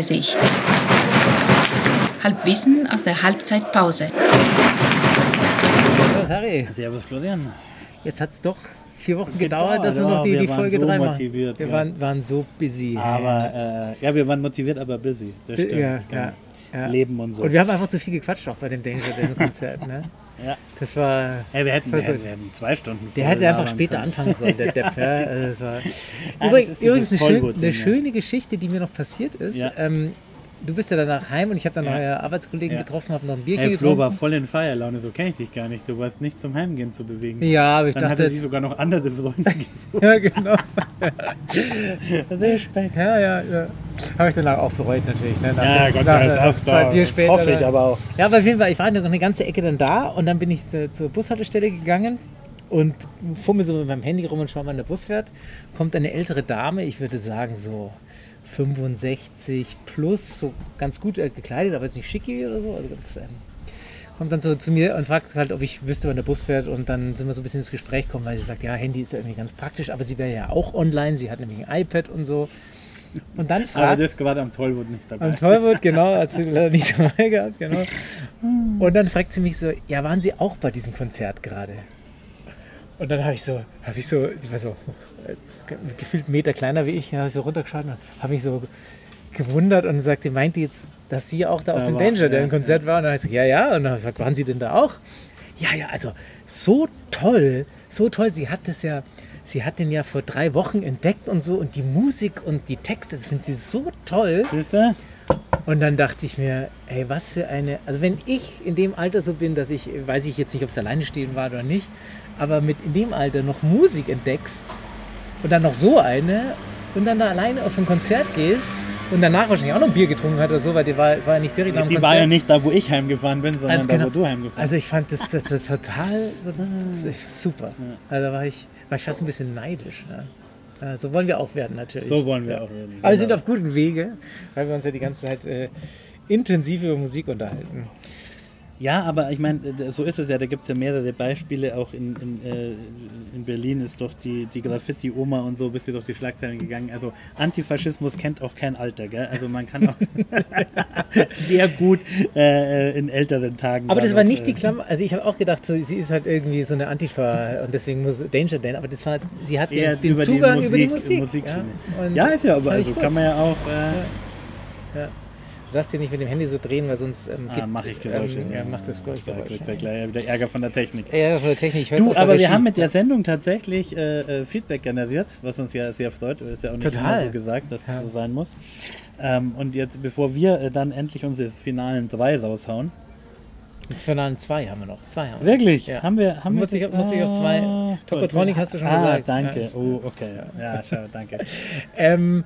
coming. 9.30 Halbwissen aus der Halbzeitpause. Servus Harry. Servus Florian. Jetzt hat es doch vier Wochen gedauert, dass wir Gedauert, noch die, wir die Folge so 3 machen. motiviert, wir ja. waren, waren so busy. Aber äh, ja, wir waren motiviert, aber busy. Das ja, stimmt. ja, ja, ja. Leben und so. Und wir haben einfach zu viel gequatscht auch bei dem Danger Dan Konzert. Ne? Ja. Das war. ja, wir hätten, wir hätten, wir hätten zwei Stunden Der hätte einfach später können. anfangen sollen, der Depp. Ja, also das war das übrigens, ist übrigens eine, schön, eine ja. schöne Geschichte, die mir noch passiert ist. Ja. Ähm, du bist ja danach heim und ich habe dann Ja. neue Arbeitskollegen Ja. getroffen, habe noch ein Bierchen Hey, Flo war getrunken. voll in Feierlaune, so kenne ich dich gar nicht. Du warst nicht zum Heimgehen zu bewegen. Ja, aber ich Dann hat dachte er sich jetzt, sogar noch andere Freunde gesucht. Ja, genau. Respekt. Ja, ja, ja. Habe ich danach auch bereut natürlich. Ne? Nach Ja, dem- Gott nach, sei nach Dank. zwei Bier das später. hoffe ich dann- aber auch. Ja, aber auf jeden Fall, ich war noch eine ganze Ecke dann da und dann bin ich äh, zur Bushaltestelle gegangen und fummel so mit meinem Handy rum und schaue, wann der Bus fährt. Kommt eine ältere Dame, ich würde sagen so 65 plus, so ganz gut äh, gekleidet, aber jetzt nicht schicki oder so. Also ganz, ähm, kommt dann so zu mir und fragt halt, ob ich wüsste, wann der Bus fährt. Und dann sind wir so ein bisschen ins Gespräch gekommen, weil sie sagt, ja, Handy ist ja irgendwie ganz praktisch, aber sie wäre ja auch online, sie hat nämlich ein iPad und so. Und dann Aber fragt das war am Tollwood nicht dabei. am Tollwood, genau, hat sie leider nicht dabei gehabt, genau. Und dann fragt sie mich so, ja, waren Sie auch bei diesem Konzert gerade? Und dann habe ich so, habe ich so, sie war so äh, gefühlt einen Meter kleiner wie ich, habe ich so runtergeschaut und habe mich so gewundert und sagte, meint die jetzt, dass sie auch da auf Da dem war- Danger, der ja, im Konzert war? Und dann habe ich gesagt, ja, ja. Und dann ich gefragt, waren Sie denn da auch? Ja, ja, also so toll, so toll. Sie hat das ja, sie hat den ja vor drei Wochen entdeckt und so und die Musik und die Texte, das findet sie so toll. Siehst du? Und dann dachte ich mir, ey, was für eine. Also, wenn ich in dem Alter so bin, dass ich, weiß ich jetzt nicht, ob es alleine stehen war oder nicht, aber mit in dem Alter noch Musik entdeckst und dann noch so eine und dann da alleine auf ein Konzert gehst und danach wahrscheinlich auch noch ein Bier getrunken hat oder so, weil die war, es war ja nicht direkt nach dem Die Konzert. war ja nicht da, wo ich heimgefahren bin, sondern Ganz da, genau. wo du heimgefahren Also ich fand das, das, das total das ist super. Also da war ich, war ich fast ein bisschen neidisch. Ja, so wollen wir auch werden natürlich. So wollen wir auch werden. Aber wir sind Genau. auf gutem Wege, weil wir uns ja die ganze Zeit äh, intensiv über Musik unterhalten. Ja, aber ich meine, äh, so ist es ja. Da gibt es ja mehrere Beispiele. Auch in, in, äh, in Berlin ist doch die, die Graffiti-Oma und so, bist du durch die Schlagzeilen gegangen. Also Antifaschismus kennt auch kein Alter, gell? Also man kann auch sehr gut äh, in älteren Tagen. Aber das da war nicht die äh, Klammer, also ich habe auch gedacht, so, sie ist halt irgendwie so eine Antifa und deswegen muss Danger Dan, aber das war, sie hat den, den über Zugang die über die Musik, Musik. Und Ja, ist ja, aber also gut. kann man ja auch. Äh, Du darfst dich nicht mit dem Handy so drehen, weil sonst ähm, ah, mache ich Geräusche. Ähm, ja, macht das Da Geräusch. kriegt er gleich wieder Ärger von der Technik. Ja, von der Technik. Du, aber wir haben mit der Sendung tatsächlich äh, äh, Feedback generiert, was uns ja sehr freut. Ist ja auch nicht Total. so gesagt, dass Ja. es so sein muss. Ähm, und jetzt, bevor wir äh, dann endlich unsere finalen drei raushauen. Jetzt Finalen zwei haben wir noch. Zwei haben wir. Wirklich? Ja. Haben wir, haben Muss wir ich- muss ich auf zwei- Ah, Tokotronic hast du schon ah, gesagt. danke. Ja. Oh, okay. Ja, schau, danke. Ähm,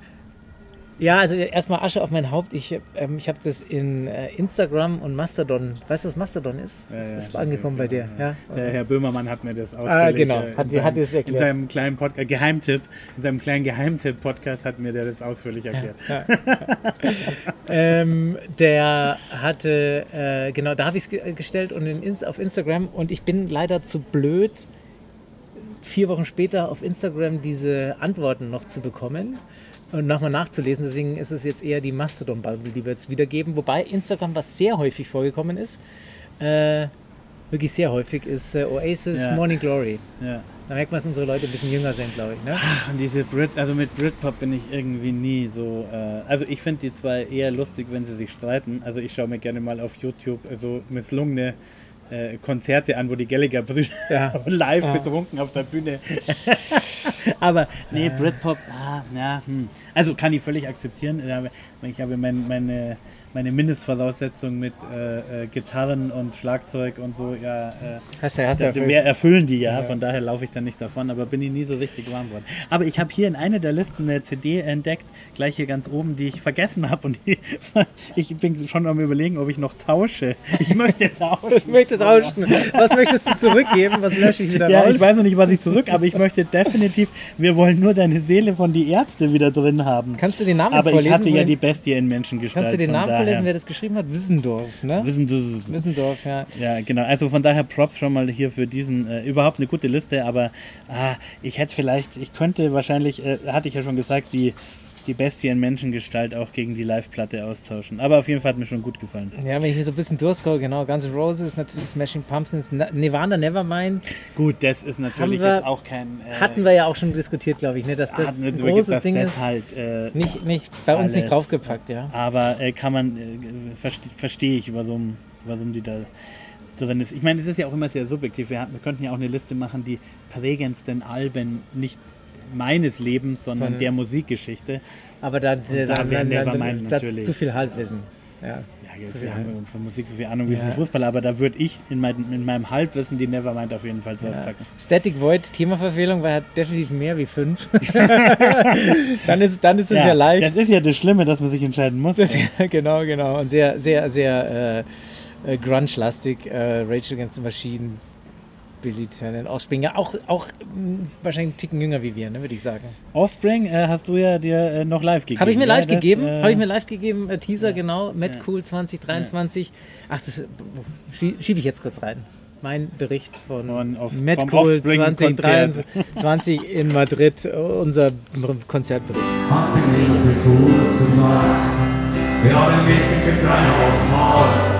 ja, also erstmal Asche auf mein Haupt. Ich, ähm, ich habe das in äh, Instagram und Mastodon. Weißt du, was Mastodon ist? Ja, das ja, ist angekommen bei dir. Ja? Der Herr Böhmermann hat mir das ausführlich Ah, genau. äh, in Hat- seinem- hat es erklärt. In seinem kleinen Pod äh, Geheimtipp, in seinem kleinen Geheimtipp-Podcast hat mir der das ausführlich erklärt. ähm, der hatte, äh, genau, da habe ich es ge gestellt und in, auf Instagram und ich bin leider zu blöd, vier Wochen später auf Instagram diese Antworten noch zu bekommen nochmal nachzulesen. Deswegen ist es jetzt eher die Mastodon-Bubble, die wir jetzt wiedergeben. Wobei Instagram, was sehr häufig vorgekommen ist, äh, wirklich sehr häufig, ist äh, Oasis Ja. Morning Glory. Ja. Da merkt man, dass unsere Leute ein bisschen jünger sind, glaube ich. Ne? Ach, und diese Brit, also mit Britpop bin ich irgendwie nie so. Äh, also ich finde die zwei eher lustig, wenn sie sich streiten. Also ich schaue mir gerne mal auf YouTube äh, so misslungene äh, Konzerte an, wo die Gallagher-Brüder Ja. live Ja. betrunken auf der Bühne. Aber nee, Britpop, ah, ja, hm. also kann ich völlig akzeptieren. Ich habe mein, meine, meine Mindestvoraussetzung mit äh, äh, Gitarren und Schlagzeug und so, ja, äh, Hast du, hast du erfüllt. wir erfüllen die ja, Ja. von daher laufe ich dann nicht davon, aber bin ich nie so richtig warm geworden. Aber ich habe hier in einer der Listen eine CD entdeckt, gleich hier ganz oben, die ich vergessen habe und die, ich bin schon am überlegen, ob ich noch tausche. Ich möchte tauschen. Ich möchte tauschen. Was möchtest du zurückgeben? Was lösche ich wieder Ja, raus? ich weiß noch nicht, was ich zurück, aber ich möchte definitiv, wir wollen nur deine Seele von die Ärzte wieder drin haben. Kannst du den Namen aber vorlesen? ich hatte ja die Bestie in Menschengestalt. Kannst du den Namen vorlesen, wer das geschrieben hat? Wissendorf, ne? Wissen du, Wissendorf, ja. Ja, genau. Also von daher Props schon mal hier für diesen, äh, überhaupt eine gute Liste, aber ah, ich hätte vielleicht, ich könnte wahrscheinlich, äh, hatte ich ja schon gesagt, die die Bestie in Menschengestalt auch gegen die Live-Platte austauschen. Aber auf jeden Fall hat mir schon gut gefallen. Ja, wenn ich mir so ein bisschen durchscroll, genau, Guns N' Roses, natürlich Smashing Pumpkins, Na- Nirvana Nevermind, Gut, das ist natürlich wir- jetzt auch kein. Äh, hatten wir ja auch schon diskutiert, glaube ich, ne, dass das ein großes gesagt, Ding das ist. halt. Äh, Nicht, nicht bei uns nicht alles. draufgepackt, ja. Aber äh, kann man, äh, verste- verstehe ich, warum, warum die da drin ist. Ich meine, es ist ja auch immer sehr subjektiv. Wir, hatten- wir könnten ja auch eine Liste machen, die prägendsten Alben nicht meines Lebens, sondern Sondern- der Musikgeschichte. Aber da, da dann, wäre Nevermind natürlich. zu viel Halbwissen. Ja. Ja, Zu jetzt viel wir haben Ahnung. von Musik so viel Ahnung wie Ja. von Fußball, aber da würde ich in, mein, in meinem Halbwissen die Nevermind auf jeden Fall Ja. draufpacken. Static Void, Themaverfehlung, war ja definitiv mehr wie fünf. dann, ist, dann ist es ja, leicht. Das ist ja das Schlimme, dass man sich entscheiden muss. Das, ja, genau, genau. Und sehr, sehr, sehr äh, äh, grunge-lastig. Äh, Rachel Against the Machine, Billy Talent, Offspring. Ja, auch, auch mh, wahrscheinlich einen Ticken jünger wie wir, ne, würde ich sagen. Offspring äh, hast du ja dir äh, noch live gegeben. Habe ich mir ja? live Das, gegeben, äh, habe ich mir live gegeben, äh, Teaser, ja. genau, Mad Ja. Cool 2023. Ach, das schie- schiebe ich jetzt kurz rein. Mein Bericht von, Von Off- Mad Cool Offspring-Konzert. 2023 in Madrid, unser Konzertbericht. Hab mir den Kurs gesagt. Ja, den nächsten einer aufs Maul.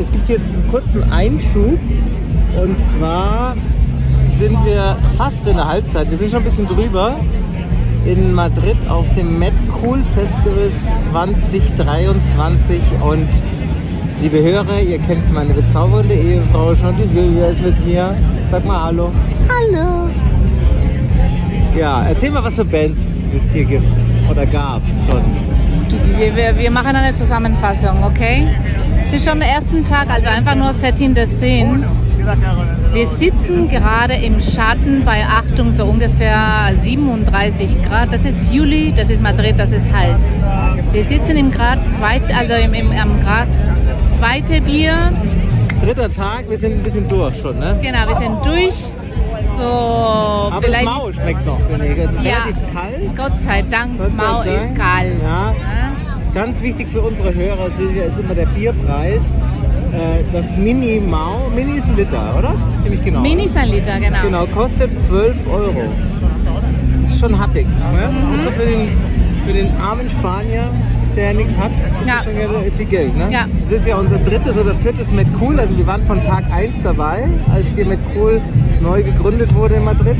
Es gibt jetzt einen kurzen Einschub und zwar sind wir fast in der Halbzeit. Wir sind schon ein bisschen drüber in Madrid auf dem Mad Cool Festival 2023 und liebe Hörer, ihr kennt meine bezaubernde Ehefrau schon, die Silvia ist mit mir. Sag mal Hallo. Hallo. Ja, erzähl mal, was für Bands es hier gibt oder gab schon. Wir, wir, wir machen eine Zusammenfassung, okay? Es ist schon der erste Tag, also einfach nur Setting der Szene. Wir sitzen gerade im Schatten bei Achtung so ungefähr 37 Grad. Das ist Juli, das ist Madrid, das ist heiß. Wir sitzen im Grad zweit, also im, im, am Gras. Zweite Bier, Dritter Tag, wir sind ein bisschen durch schon, ne? genau, wir sind durch. So Aber das vielleicht Mau schmeckt noch, finde ich. Es ist Ja. relativ kalt. Gott sei Dank, Gott sei Mau Dank. ist kalt. Ja. Ja? Ganz wichtig für unsere Hörer, Silvia, ist immer der Bierpreis. Äh, Das Mini Mau, Mini ist ein Liter, oder? Ziemlich genau. Mini ist ein Liter, genau. Genau, kostet 12 Euro. Das ist schon happig. Ne? Mhm. Außer für den, für den armen Spanier, der nichts hat, ist Ja. das schon viel Geld. Ne? Ja. Es ist ja unser drittes oder viertes Met Cool. Also wir waren von Tag 1 dabei, als hier Met Cool neu gegründet wurde in Madrid.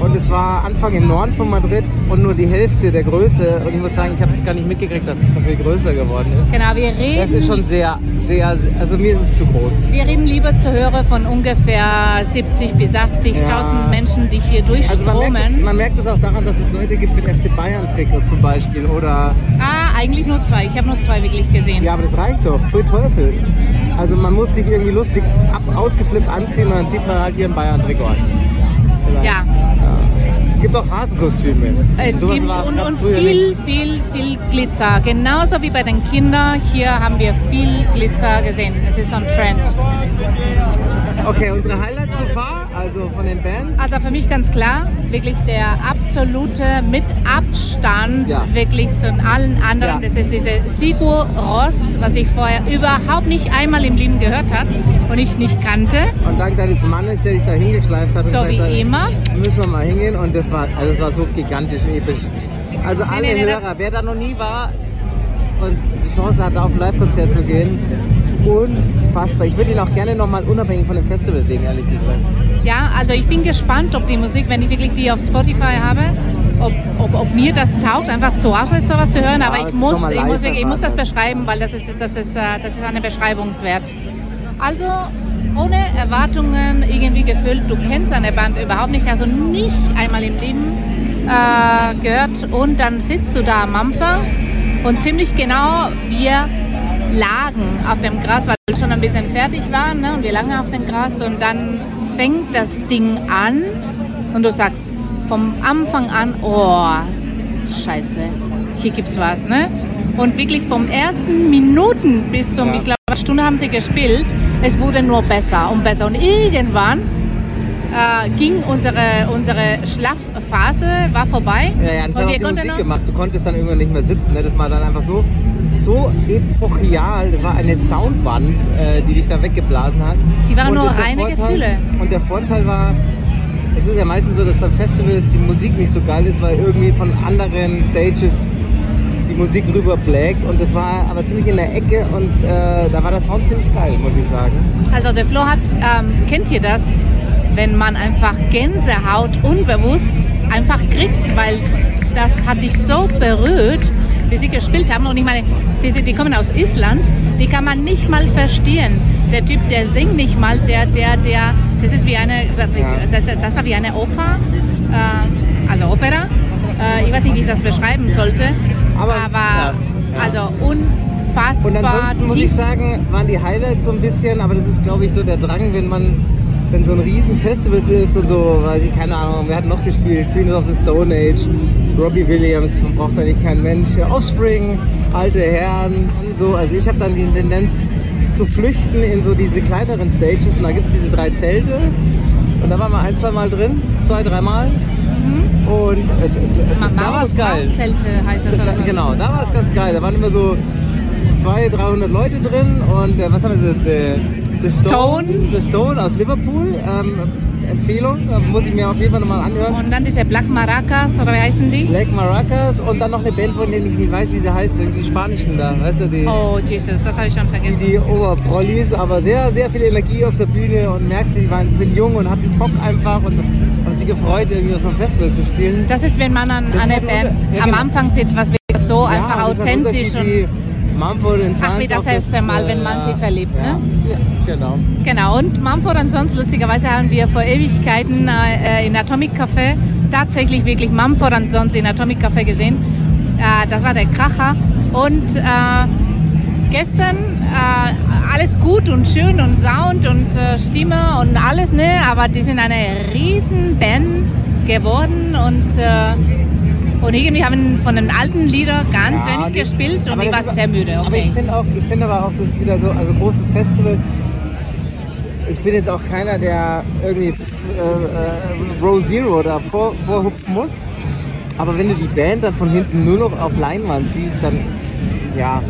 Und es war Anfang im Norden von Madrid und nur die Hälfte der Größe. Und ich muss sagen, ich habe es gar nicht mitgekriegt, dass es so viel größer geworden ist. Genau, wir reden. Das ist schon sehr, sehr, also mir ist es zu groß. Wir reden lieber zu Hörer von ungefähr 70 bis 80.000 Ja. Menschen, die hier Also man merkt, es, man merkt es auch daran, dass es Leute gibt mit FC Bayern Trikots zum Beispiel oder ah, eigentlich nur zwei. Ich habe nur zwei wirklich gesehen. ja, aber das reicht doch. Pfui Teufel. Also man muss sich irgendwie lustig ab, ausgeflippt anziehen und dann zieht man halt hier ein Bayern Trikot an. Vielleicht. Ja. Es gibt auch Hasenkostüme. Es Sowas gibt und, und viel, nicht. viel, viel Glitzer. Genauso wie bei den Kindern. Hier haben wir viel Glitzer gesehen. Es ist so ein Trend. Okay, unsere Highlights so far, also von den Bands. Also für mich ganz klar, wirklich der absolute mit Abstand Ja. wirklich zu allen anderen. Ja. Das ist diese Sigur Ross, was ich vorher überhaupt nicht einmal im Leben gehört habe und ich nicht kannte. und dank deines Mannes, der dich da hingeschleift hat. und So wie hat, immer. Müssen wir mal hingehen und das war, also das war so gigantisch episch. Also alle nee, nee, Hörer, wer da noch nie war und die Chance hatte, auf ein Live-Konzert zu gehen, unfassbar. Ich würde ihn auch gerne nochmal unabhängig von dem Festival sehen, ehrlich gesagt. Ja, also ich bin gespannt, ob die Musik, wenn ich wirklich die auf Spotify habe, ob, ob, ob mir das taugt, einfach zu Hause sowas zu hören. Ja, Aber ich muss, ich muss, ich muss das beschreiben, weil das ist, das ist, äh, das ist eine Beschreibungswert. Also ohne Erwartungen irgendwie gefüllt. Du kennst eine Band überhaupt nicht, also nicht einmal im Leben äh, gehört. Und dann sitzt du da am Anfang und ziemlich genau wir lagen auf dem Gras, weil wir schon ein bisschen fertig waren ne? und wir lagen auf dem Gras und dann fängt das Ding an und du sagst vom Anfang an, oh, scheiße, hier gibt's was, ne? Und wirklich vom ersten Minuten bis zum, Ja. ich glaube, eine Stunde haben sie gespielt, es wurde nur besser und besser und irgendwann äh, ging unsere, unsere Schlafphase, war vorbei. Ja, ja, das und hat auch die Musik gemacht. Du konntest dann irgendwann nicht mehr sitzen. Ne? Das war dann einfach so, so epochial. Das war eine Soundwand, äh, die dich da weggeblasen hat. Die waren Und nur reine Vorteil- Gefühle. Und der Vorteil war, es ist ja meistens so, dass beim Festivals die Musik nicht so geil ist, weil irgendwie von anderen Stages Musik rüberblägt. Und das war aber ziemlich in der Ecke und äh, da war der Sound ziemlich geil, muss ich sagen. Also der Flo hat, ähm, kennt ihr das, wenn man einfach Gänsehaut unbewusst einfach kriegt, weil das hat dich so berührt, wie sie gespielt haben. Und ich meine, diese, die kommen aus Island, die kann man nicht mal verstehen. Der Typ, der singt nicht mal, der, der, der, das ist wie eine, das, das war wie eine Oper, äh, also Opera. Äh, ich weiß nicht, wie ich das beschreiben sollte, Aber- aber, ja, also unfassbar Und ansonsten muss tief. ich sagen, waren die Highlights so ein bisschen, aber das ist glaube ich so der Drang, wenn man, wenn so ein riesen Festival ist und so, weiß ich, keine Ahnung, wer hat noch gespielt? Queens of the Stone Age, Robbie Williams, man braucht da nicht keinen Mensch, Offspring, alte Herren und so. Also ich habe dann die Tendenz zu flüchten in so diese kleineren Stages und da gibt es diese drei Zelte und da waren wir ein, zwei Mal drin, zwei, dreimal. Und äh, da war es geil. Mautzelte heißt das oder so. Genau, da war es ganz geil. Da waren immer so 200, 300 Leute drin und äh, was haben wir? The, the, the Stone, Stone. The Stone aus Liverpool. Ähm, Empfehlung, äh, muss ich mir auf jeden Fall nochmal anhören. Und dann diese Black Maracas, oder wie heißen die? Black Maracas und dann noch eine Band, von denen ich nicht weiß, wie sie heißt, die Spanischen da, weißt du, die, Oh, Jesus, das habe ich schon vergessen. die Oberprollis, aber sehr, sehr viel Energie auf der Bühne und merkst, die waren, sind jung und hatten Bock einfach und haben sich gefreut, irgendwie auf so einem Festival zu spielen. Das ist, wenn man an Das ist eine halt Band ja, am genau. Anfang sieht, was wirklich so einfach Ja, das ist ein authentisch und Mumford and Ach, wie das erste Mal, wenn man sie verliebt, ja, ne? Ja, genau. genau. Und Mumford Sons, lustigerweise haben wir vor Ewigkeiten äh, in Atomic Café tatsächlich wirklich Mumford Sons in Atomic Café gesehen. Äh, das war der Kracher. Und äh, gestern äh, alles gut und schön und Sound und äh, Stimme und alles, ne? Aber die sind eine riesen Band geworden und äh, und irgendwie haben von den alten Liedern ganz Ja, wenig die- gespielt und aber ich war sehr müde. Aber Okay. ich finde auch, ich finde aber auch, das ist wieder so, also großes Festival. Ich bin jetzt auch keiner, der irgendwie äh, äh, Row Zero da vor, vorhupfen muss. Aber wenn du die Band dann von hinten nur noch auf Leinwand siehst, dann ja,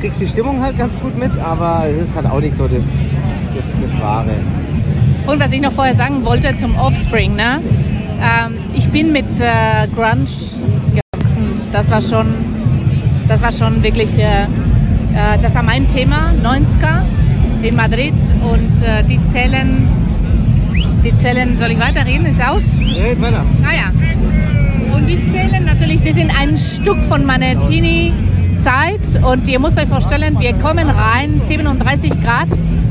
kriegst die Stimmung halt ganz gut mit, aber es ist halt auch nicht so das, das, das Wahre. Und was ich noch vorher sagen wollte zum Offspring, ne? Ähm, ich bin mit äh, Grunge gewachsen. Das war schon, das war schon wirklich, äh, äh, das war mein Thema, 90er in Madrid und äh, die zählen, die zählen, soll ich weiterreden? Ist aus? Red weiter. Ah ja. Und die zählen natürlich, die sind ein Stück von meiner Teenie-Zeit. Und ihr müsst euch vorstellen, wir kommen rein, 37 Grad,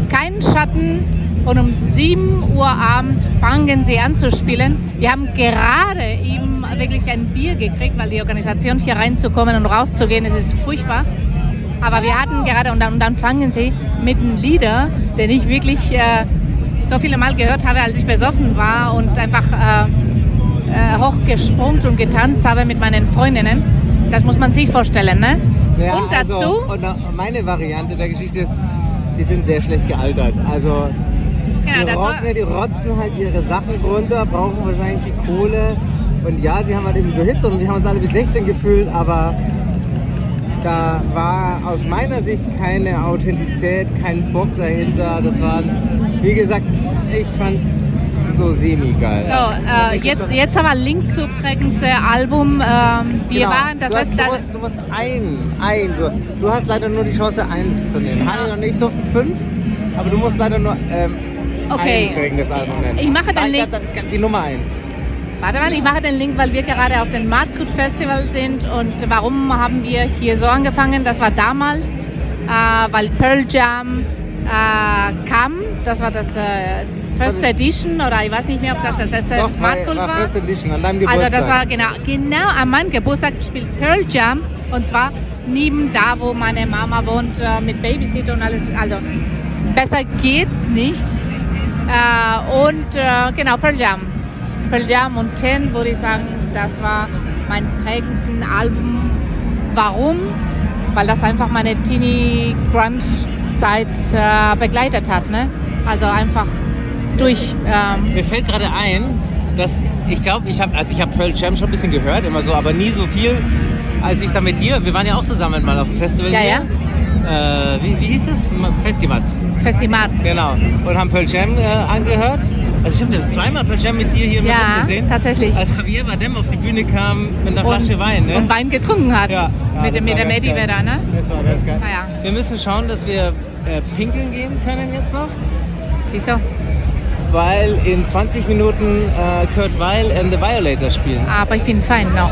kein Schatten. Und um 7 Uhr abends fangen sie an zu spielen. Wir haben gerade eben wirklich ein Bier gekriegt, weil die Organisation hier reinzukommen und rauszugehen, es ist furchtbar. Aber wir hatten gerade, und dann, und dann fangen sie mit einem Lieder, den ich wirklich äh, so viele Mal gehört habe, als ich besoffen war und einfach äh, äh, hochgesprungen und getanzt habe mit meinen Freundinnen. Das muss man sich vorstellen, ne? Ja, und dazu, Also, und meine Variante der Geschichte ist, die sind sehr schlecht gealtert. Also genau, die, rocken, die rotzen halt ihre Sachen runter, brauchen wahrscheinlich die Kohle. Und ja, sie haben halt irgendwie so Hits und wir haben uns alle wie 16 gefühlt, aber da war aus meiner Sicht keine Authentizität, kein Bock dahinter. Das war, wie gesagt, ich fand's so semi-geil. so, äh, jetzt, jetzt aber Link zu prägendste Album. Ähm, wir Genau. waren, das du, hast, heißt, du, musst, du musst ein, ein. Du, du hast leider nur die Chance, eins zu nehmen. Hani und ich durften fünf, aber du musst leider nur ähm, Okay. ein prägendes Album nennen. Ich mache den Link. Die Nummer eins. Warte mal, ich mache den Link, weil wir gerade auf dem Martgut Festival sind. Und warum haben wir hier so angefangen? Das war damals, äh, weil Pearl Jam äh, kam. Das war das äh, First das- Edition oder ich weiß nicht mehr, ob das das erste Doch, war war. First Edition, an deinem Geburtstag. Also das war genau, genau an meinem Geburtstag spielt Pearl Jam und zwar neben da, wo meine Mama wohnt äh, mit Babysitter und alles. Also besser geht's nicht. Äh, und äh, genau Pearl Jam, Pearl Jam und Ten würde ich sagen, das war mein prägendsten Album. Warum? Weil das einfach meine Teenie Grunge Zeit äh, begleitet hat. Ne? Also einfach durch. Ähm, Mir fällt gerade ein, dass ich glaube, ich habe, also ich habe Pearl Jam schon ein bisschen gehört, immer so, aber nie so viel, als ich da mit dir, wir waren ja auch zusammen mal auf dem Festival Ja, hier. Äh, wie, wie hieß das? Festival. Festimat. Genau. Und haben Pearl Jam äh, angehört. Also stimmt, wir haben zweimal Pearl Jam mit dir hier Ja, gesehen. tatsächlich. Als Javier Bardem auf die Bühne kam mit einer Flasche Wein, ne? und Wein getrunken hat. Ja, ja, mit das dem, mit der Medi geil. da, ne? Das war ganz geil. Ah, ja. Wir müssen schauen, dass wir äh, pinkeln gehen können jetzt noch, Wieso? weil in 20 Minuten äh, Kurt Weil and the Violators spielen. Aber ich bin fein noch.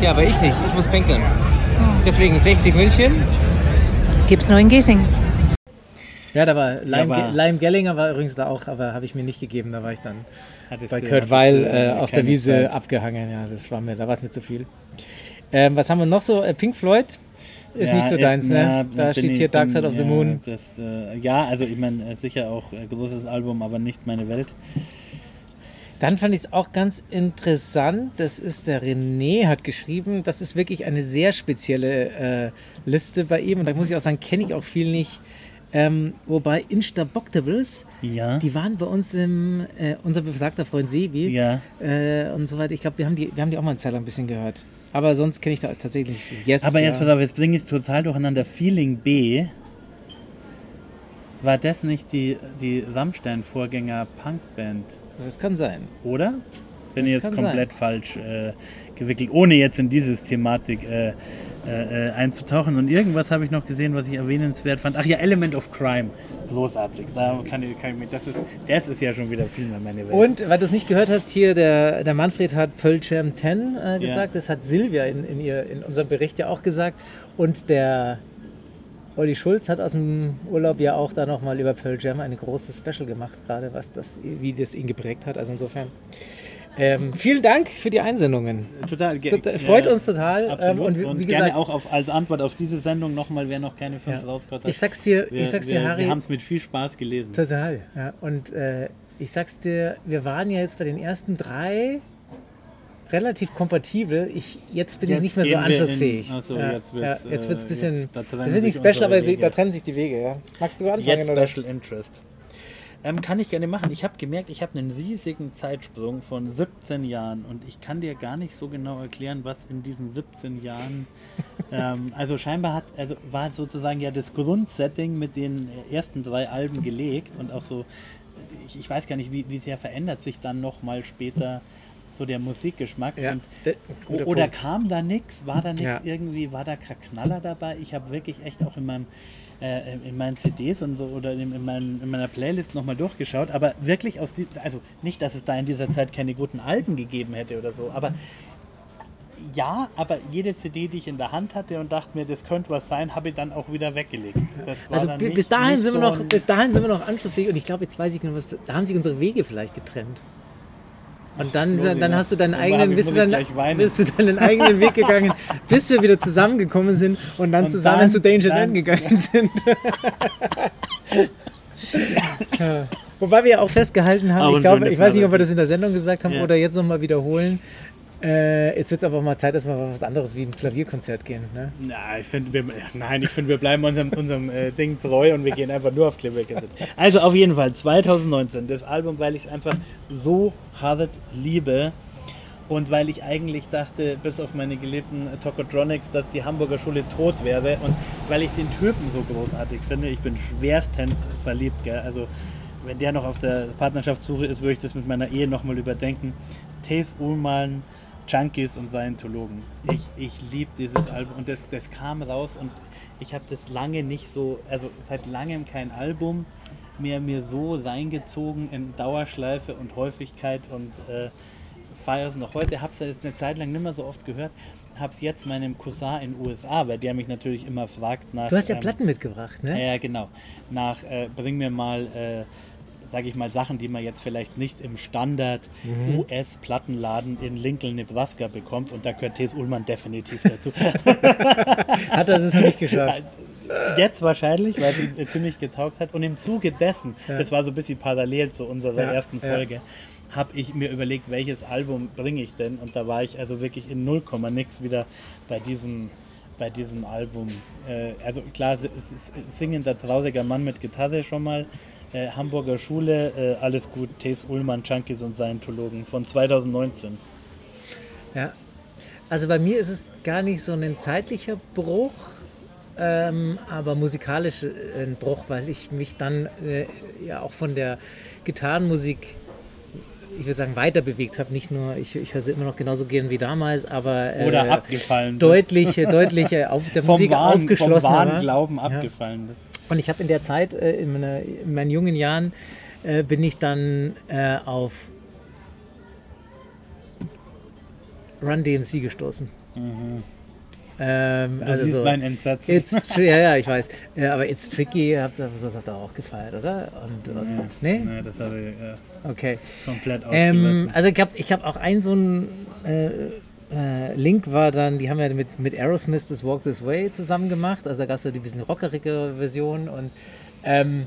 Ja, aber ich nicht. Ich muss pinkeln. Hm. Deswegen 60 München. Gibt's nur in Giesing. Ja, da war Lime, aber- Lime Gellinger war übrigens da auch, aber habe ich mir nicht gegeben. Da war ich dann Hattest bei Kurt Weil du, äh, auf der Wiese Zeit. abgehangen. Ja, das war mir, da war es mir zu viel. Ähm, was haben wir noch so? Äh, Pink Floyd ist Ja, nicht so ist- deins, ne? Da bin steht ich- hier Dark Side bin- of the ja, Moon. Das, äh, ja, also ich meine, äh, sicher auch äh, großes Album, aber nicht meine Welt. Dann fand ich es auch ganz interessant, das ist der René, hat geschrieben, das ist wirklich eine sehr spezielle äh, Liste bei ihm. Und da muss ich auch sagen, kenne ich auch viel nicht. Ähm, wobei Instaboctables, Ja. die waren bei uns im, äh, unser besagter Freund Sebi ja. äh, und so weiter. Ich glaube, wir, haben die- wir haben die auch mal eine Zeit lang ein bisschen gehört. Aber sonst kenne ich da tatsächlich nicht viel. Yes, Aber jetzt, ja. pass auf, jetzt bringe ich es total durcheinander. Feeling B, war das nicht die, die Rammstein-Vorgänger-Punkband, Das kann sein. oder? Bin Das ich jetzt komplett falsch äh, gewickelt, ohne jetzt in dieses Thematik äh, äh, äh, einzutauchen. Und irgendwas habe ich noch gesehen, was ich erwähnenswert fand. Ach ja, Element of Crime. Großartig. Da kann ich, kann ich mich, das, ist, das ist ja schon wieder viel mehr meine Welt. Und weil du es nicht gehört hast, hier der, der Manfred hat Pearl Jam 10 äh, gesagt, Ja. das hat Silvia in, in, ihr, in unserem Bericht ja auch gesagt. Und der Olli Schulz hat aus dem Urlaub ja auch da nochmal über Pearl Jam eine große Special gemacht, gerade was das, wie das ihn geprägt hat. Also insofern. Ähm, vielen Dank für die Einsendungen. Total, ge- Total- freut uns total. Absolut. Ähm, und wie- und wie gerne gesagt- auch auf, als Antwort auf diese Sendung nochmal, wer noch keine fünf Ja. rausgehört hat. Ich sag's dir, wir, ich sag's dir, wir, Harry. Wir haben es mit viel Spaß gelesen. Total, ja. Und äh, ich sag's dir, wir waren ja jetzt bei den ersten drei relativ kompatibel. Ich, jetzt bin ich Jetzt nicht mehr so anschlussfähig. in- ach so, ja, jetzt wird's, ja, jetzt äh, wird's ein bisschen. jetzt- da das wird nicht special, aber die, da trennen sich die Wege. Ja. Magst du anfangen? Jetzt oder? Special Interest. Ähm, kann ich gerne machen. Ich habe gemerkt, ich habe einen riesigen Zeitsprung von 17 Jahren und ich kann dir gar nicht so genau erklären, was in diesen 17 Jahren. ähm, also scheinbar hat, also war sozusagen ja das Grundsetting mit den ersten drei Alben gelegt und auch so, ich, ich weiß gar nicht, wie, wie sehr verändert sich dann nochmal später so der Musikgeschmack. Ja, Und oder Punkt. kam da nichts? War da nichts Ja. irgendwie? War da kein Knaller dabei? Ich habe wirklich echt auch in meinem äh, in meinen CDs und so oder in, in, meinen, in meiner Playlist nochmal durchgeschaut, aber wirklich aus die, also nicht, dass es da in dieser Zeit keine guten Alben gegeben hätte oder so, aber ja, aber jede CD, die ich in der Hand hatte und dachte mir, das könnte was sein, habe ich dann auch wieder weggelegt. Also dann bi- nicht- bis dahin nicht sind wir so noch, ein- bis dahin sind wir noch anschlussfähig und ich glaube, jetzt weiß ich genau, was, da haben sich unsere Wege vielleicht getrennt. Und dann, Florian, dann hast du deinen eigenen, bist du, dann, bist du deinen eigenen Weg gegangen, bis wir wieder zusammengekommen sind und dann Und zusammen dann- zu Danger dann- Dan gegangen sind. Ja. Wobei wir ja auch festgehalten haben, Auch ich glaube, ich weiß nicht, ob wir das in der Sendung gesagt haben Ja. oder jetzt nochmal wiederholen. Äh, jetzt wird es aber mal Zeit, dass wir was anderes wie ein Klavierkonzert gehen. Ne? Na, ich finde, wir, nein, ich finde, wir bleiben unserem, unserem äh, Ding treu und wir gehen einfach nur auf Klavierkonzert. Also auf jeden Fall 2019 das Album, weil ich es einfach so hart liebe und weil ich eigentlich dachte, bis auf meine geliebten Tokotronics, dass die Hamburger Schule tot wäre und weil ich den Typen so großartig finde. Ich bin schwerstens verliebt, gell? Also wenn der noch auf der Partnerschaftssuche ist, würde ich das mit meiner Ehe nochmal überdenken. Tays Ullmann, Junkies und Scientologen. Ich, ich liebe dieses Album und das, das kam raus und ich habe das lange nicht so, also seit langem kein Album mehr mir so reingezogen in Dauerschleife und Häufigkeit und äh, feier's noch heute. Habe es jetzt eine Zeit lang nicht mehr so oft gehört. Habe es jetzt meinem Cousin in den USA, weil der mich natürlich immer fragt nach. Du hast ja ähm, Platten mitgebracht, ne? ja, ja, genau. Nach, äh, bring mir mal, äh, sage ich mal, Sachen, die man jetzt vielleicht nicht im Standard Mhm. US-Plattenladen in Lincoln, Nebraska bekommt. Und da gehört T.S. Ullmann definitiv dazu. Hat er es nicht geschafft. Jetzt wahrscheinlich, weil sie äh, ziemlich getaugt hat. Und im Zuge dessen, das war so ein bisschen parallel zu unserer Ja, ersten ja. Folge, habe ich mir überlegt, welches Album bringe ich denn? Und da war ich also wirklich in 0, nix wieder bei diesem, bei diesem Album. Äh, also klar, singender, trauriger Mann mit Gitarre schon mal. Äh, Hamburger Schule, äh, alles gut, Thes Ullmann, Junkies und Scientologen von 2019. Ja. Also bei mir ist es gar nicht so ein zeitlicher Bruch, ähm, aber musikalisch äh, ein Bruch, weil ich mich dann äh, ja auch von der Gitarrenmusik, ich würde sagen, weiter bewegt habe. Nicht nur, ich, ich höre sie immer noch genauso gern wie damals, aber äh, Oder abgefallen deutlich, deutlich auf der Vom Musik vom aufgeschlossen. Glauben Ja. abgefallen bist. Und ich habe in der Zeit, äh, in, meiner, in meinen jungen Jahren, äh, bin ich dann äh, auf Run DMC gestoßen. Ähm, Du also siehst so, mein tri- ja, ja, ich weiß. Ja, aber It's Tricky, habt ihr, das habt ihr auch gefeiert, oder? Und, und, und nee? Nee, das habe ich äh, Okay. komplett Ähm, ausgelassen. also ich habe ich hab auch einen so einen äh, äh, Link war dann, die haben ja mit, mit Aerosmith das Walk This Way zusammen gemacht. Also da gab es ja die bisschen rockerige Version und ähm,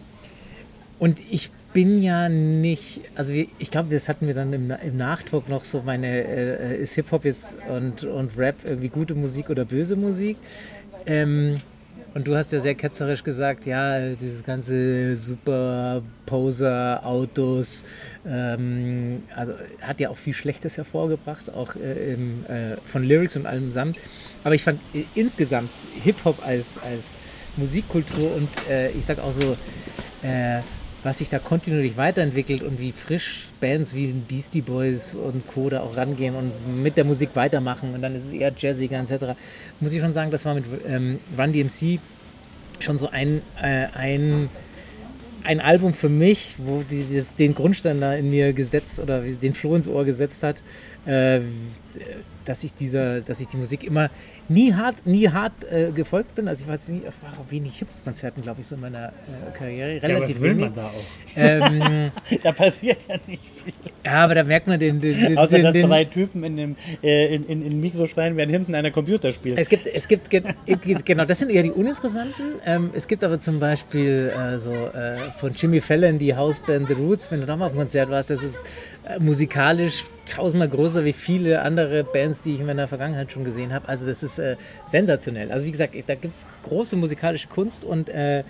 und ich bin ja nicht, also ich glaube, das hatten wir dann im, im Nachdruck noch so meine, äh, äh, ist Hip-Hop jetzt und, und Rap irgendwie gute Musik oder böse Musik? Ähm, und du hast ja sehr ketzerisch gesagt, ja, dieses ganze super Poser, Autos, ähm, also hat ja auch viel Schlechtes hervorgebracht, auch äh, im, äh, von Lyrics und allem samt. Aber ich fand äh, insgesamt Hip-Hop als, als Musikkultur und äh, ich sag auch so, äh, was sich da kontinuierlich weiterentwickelt und wie frisch Bands wie Beastie Boys und Co. da auch rangehen und mit der Musik weitermachen und dann ist es eher jazziger etc. Muss ich schon sagen, das war mit ähm, Run DMC schon so ein, äh, ein, ein Album für mich, wo die, das, den Grundstein da in mir gesetzt oder den Floh ins Ohr gesetzt hat, äh, dass ich dieser, dass ich die Musik immer nie hart, nie hart äh, gefolgt bin. Also ich war jetzt nie, ich war auf wenig Hip-Konzerten, glaube ich, so in meiner äh, Karriere. ja, Relativ was will wenig. man da auch? Ähm, Da passiert ja nicht viel. ja, aber da merkt man den, den, den, Außer den, dass den drei Typen in dem äh, in, in, in Mikro schreien, während hinten einer Computer spielt. Es gibt, es gibt, ge- genau, das sind eher die uninteressanten. Ähm, es gibt aber zum Beispiel äh, so äh, von Jimmy Fallon die Hausband The Roots, wenn du da mal auf dem Konzert warst, das ist äh, musikalisch tausendmal größer wie viele andere Bands, die ich in meiner Vergangenheit schon gesehen habe. Also das ist äh, sensationell. Also wie gesagt, da gibt es große musikalische Kunst und, äh,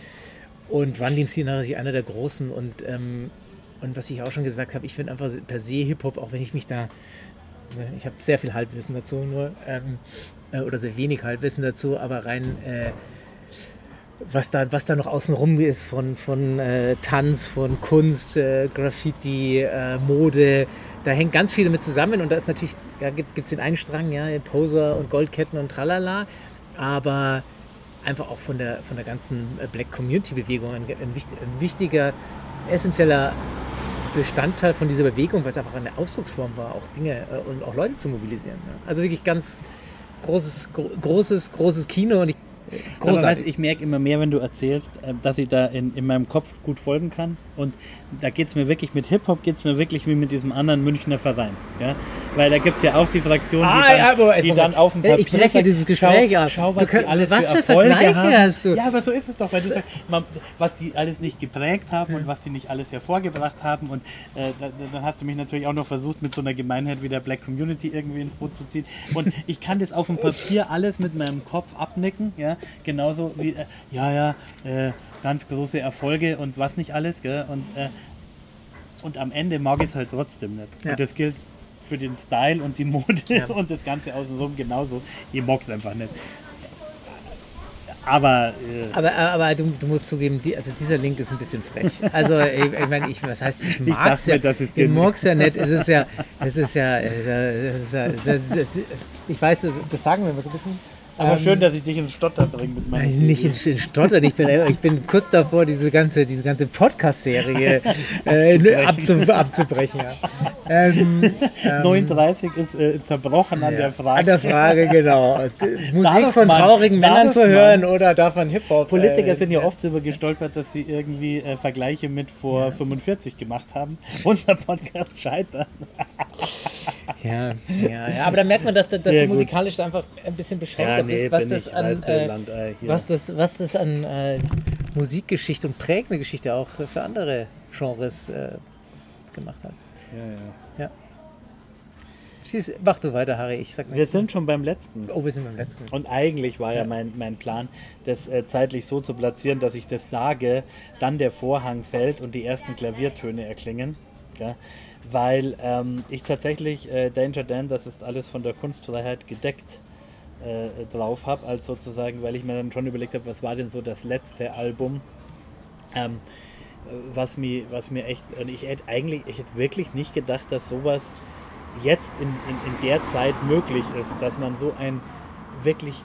und Run DMC ist natürlich einer der großen und ähm, und was ich auch schon gesagt habe, ich finde einfach per se Hip-Hop, auch wenn ich mich da ich habe sehr viel Halbwissen dazu nur ähm, äh, oder sehr wenig Halbwissen dazu, aber rein äh, was da, was da noch außenrum ist von, von äh, Tanz, von Kunst, äh, Graffiti, äh, Mode, da hängt ganz viel damit zusammen und da ist natürlich, ja, gibt es den einen Strang, ja, Poser und Goldketten und tralala, aber einfach auch von der, von der ganzen äh, Black Community Bewegung ein, ein, ein wichtiger, essentieller Bestandteil von dieser Bewegung, weil es einfach eine Ausdrucksform war, auch Dinge äh, und auch Leute zu mobilisieren. Ja. Also wirklich ganz großes, gro großes, großes Kino und ich weißt, großartig. du, ich merke immer mehr, wenn du erzählst, äh, dass ich da in, in meinem Kopf gut folgen kann. Und da geht es mir wirklich mit Hip-Hop, geht es mir wirklich wie mit diesem anderen Münchner Verein. Ja? Weil da gibt es ja auch die Fraktion, die, Ah, dann, ja, aber- die dann auf dem Papier ich breche sagt, dieses Gespräch schau, ab. schau, was könnt- die alles was für für Vergleiche haben. hast du? Ja, aber so ist es doch, weil du sagst, man, was die alles nicht geprägt haben und was die nicht alles hervorgebracht haben. Und äh, da, dann hast du mich natürlich auch noch versucht, mit so einer Gemeinheit wie der Black Community irgendwie ins Boot zu ziehen. Und ich kann das auf dem Papier alles mit meinem Kopf abnicken, ja, genauso wie, äh, ja, ja, äh, ganz große Erfolge und was nicht alles, gell? Und, äh, und am Ende mag ich es halt trotzdem nicht. Ja. Und das gilt für den Style und die Mode Ja. und das Ganze außenrum genauso. Ich mag es einfach nicht. Aber äh, Aber, aber du, du musst zugeben, die, also dieser Link ist ein bisschen frech. Also ich, ich meine, ich, was heißt, ich ja, dass es dir ich mag's ja nicht. Es ist ja, es ist ja, es ist ja, es ist ja ist, ich weiß, das, das sagen wir immer so ein bisschen. Aber Ähm, schön, dass ich dich in Stotter bringe mit meiner Nein, Nicht in, Theorie. in Stottern, ich bin, ich bin kurz davor, diese ganze, diese ganze Podcast-Serie äh, abzu, abzubrechen. Ja. Ähm, ähm, 39 ist äh, zerbrochen an der Frage. An der Frage, genau. Musik von man- traurigen Männern zu man- hören oder darf man Hip-Hop? Politiker äh, sind ja oft darüber gestolpert, dass sie irgendwie äh, Vergleiche mit vor 45 gemacht haben. Unser Podcast scheitert. Ja, ja, ja, aber da merkt man, dass, dass Sehr du musikalisch einfach ein bisschen beschränkter Ja, nee, was das an, äh, Landei hier. was das, was das an äh, Musikgeschichte und prägende Geschichte auch für andere Genres äh, gemacht hat. Ja, ja. Ja. Schieß, mach du weiter, Harry. Ich sag Wir sind schon beim letzten. Oh, wir sind beim letzten. Und eigentlich war ja mein, mein Plan, das äh, zeitlich so zu platzieren, dass ich das sage, dann der Vorhang fällt und die ersten Klaviertöne erklingen. Ja? Weil ähm, ich tatsächlich äh, Danger Dan, das ist alles von der Kunstfreiheit gedeckt äh, drauf habe, als sozusagen, weil ich mir dann schon überlegt habe, was war denn so das letzte Album, ähm, äh, was, mir, was mir echt, und ich hätte eigentlich, ich hätte wirklich nicht gedacht, dass sowas jetzt in, in, in der Zeit möglich ist, dass man so ein wirklich